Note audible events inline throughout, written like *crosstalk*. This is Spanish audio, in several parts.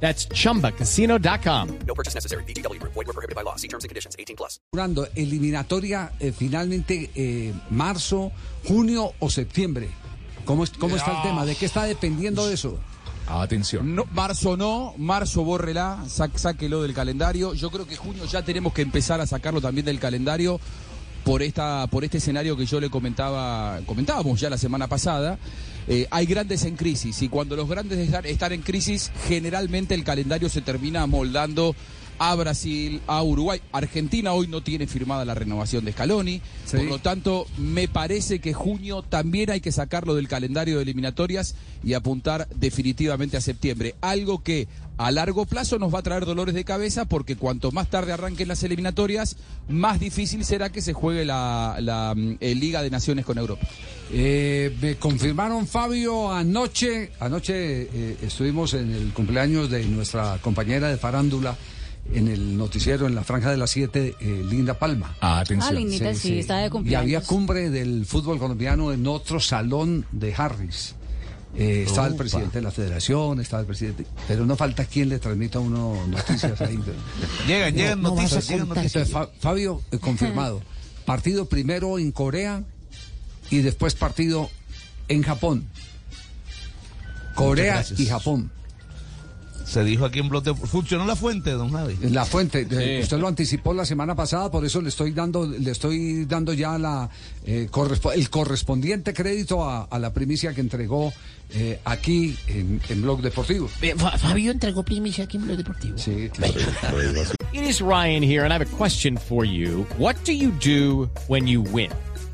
That's chumbacasino.com. No purchase necessary. BGW. Void were prohibited by law. See terms and conditions. 18 plus. Eliminatoria eh, finalmente eh, marzo, junio o septiembre. ¿Cómo, es- cómo está el tema? ¿De qué está dependiendo de eso? Atención. No, marzo no, marzo bórrela, sáquelo del calendario. Yo creo que junio ya tenemos que empezar a sacarlo también del calendario por esta, por este escenario que yo le comentaba, comentábamos ya la semana pasada. Eh, hay grandes en crisis y cuando los grandes están, están en crisis, generalmente el calendario se termina amoldando a Brasil, a Uruguay. Argentina hoy no tiene firmada la renovación de Scaloni. Sí. Por lo tanto, me parece que junio también hay que sacarlo del calendario de eliminatorias y apuntar definitivamente a septiembre. Algo que a largo plazo nos va a traer dolores de cabeza porque cuanto más tarde arranquen las eliminatorias, más difícil será que se juegue la, la, eh, Liga de Naciones con Europa. Eh, me confirmaron, Fabio, anoche, anoche eh, estuvimos en el cumpleaños de nuestra compañera de farándula en el noticiero, en la franja de las 7, Linda Palma. Ah, Atención. Linda, sí, está de Y cumpleaños. había cumbre del fútbol colombiano en otro salón de Harris. Eh, estaba el presidente de la federación, estaba el presidente, pero no falta quien le transmita a uno noticias ahí. Llegan, *laughs* llegan no noticias, llegan noticias. Entonces, Fa- Fabio, eh, confirmado. *laughs* Partido primero en Corea y después partido en Japón. Corea y Japón. Se dijo aquí en Bloque. ¿Funcionó la fuente, don Javi? La fuente, eh, usted lo anticipó la semana pasada, por eso le estoy dando, le estoy dando ya la eh, correspo- el correspondiente crédito a, a la primicia que entregó eh, aquí en, en Blog Deportivo. Eh, Fa- Fabio entregó primicia aquí en Blog Deportivo. Sí, claro. It is Ryan here, and I have a question for you. What do you do when you win?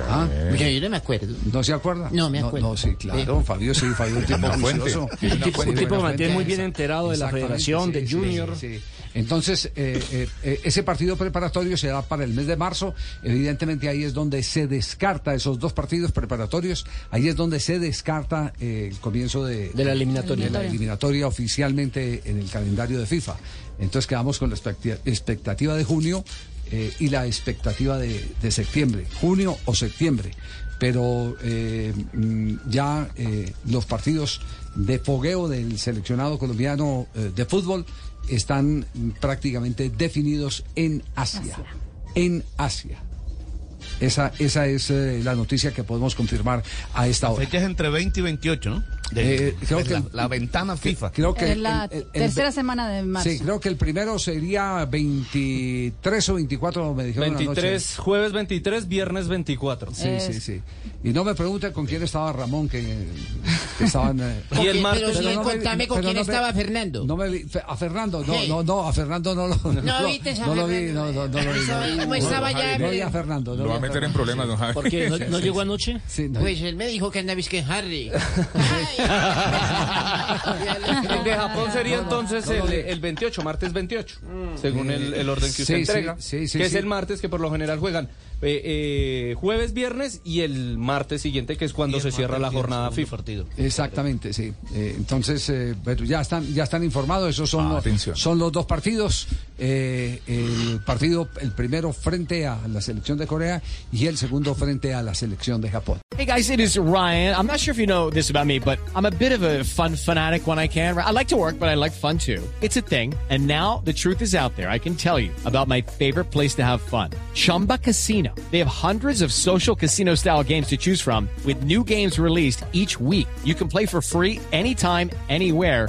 Ah, Mira, yo no me acuerdo. ¿No se acuerda? No, me acuerdo. No, sí, claro, Fabio, sí, Fabio, un tipo juicioso. Sí, buena tipo que mantiene muy bien enterado de la federación, sí, de sí, Junior. sí, sí. Entonces, eh, eh, eh, ese partido preparatorio se da para el mes de marzo. Evidentemente ahí es donde se descarta esos dos partidos preparatorios. Ahí es donde se descarta eh, el comienzo de, De la eliminatoria. de la eliminatoria oficialmente en el calendario de FIFA. Entonces quedamos con la expectativa de junio eh, y la expectativa de, de septiembre, junio o septiembre. Pero eh, mm, ya eh, los partidos de fogueo del seleccionado colombiano de fútbol están mm, prácticamente definidos en Asia. En Asia. Esa, esa es eh, la noticia que podemos confirmar a esta hora. Fechas entre 20 y 28, ¿no? De- Eh, creo es que- la, la ventana FIFA. Creo que Es la el- el- el- tercera semana de marzo. Sí, creo que el primero sería 23 o 24, me dijeron anoche. 23, jueves 23, viernes 24. Sí, Es- sí, sí. Y no me pregunten con quién estaba Ramón, que, que estaban... eh, Y el Pero martes. sí, no me- contame con pero quién no me- estaba Fernando. No me a Fernando, no, Sí. no, no, a Fernando no lo No viste esa no lo vi, no, no, no lo vi. No, ¿Cómo estaba ya? No vi a Fernando. no Lo vi meter en problemas, don Javi. Porque no, *laughs* no llegó anoche. Sí, no. Pues él me dijo que andaba que en Harry. *laughs* El de Japón sería no, no, entonces el, vi. el 28, martes 28, según el, el orden que usted Sí, entrega. sí, sí, que es el martes que por lo general juegan eh, eh, jueves, viernes y el martes siguiente que es cuando se cierra la jornada FIFA. Exactamente, sí. Eh, entonces, eh, ya están, ya están informados. Esos son, los, Atención. son los dos partidos. Eh, el partido, el primero frente a la selección de Corea y el segundo frente a la selección de Japón. Hey guys, it is Ryan. I'm not sure if you know this about me, but I'm a bit of a fun fanatic when I can. I like to work, but I like fun too. It's a thing. And now the truth is out there. I can tell you about my favorite place to have fun. Chumba Casino. They have hundreds of social casino style games to choose from with new games released each week. You can play for free anytime, anywhere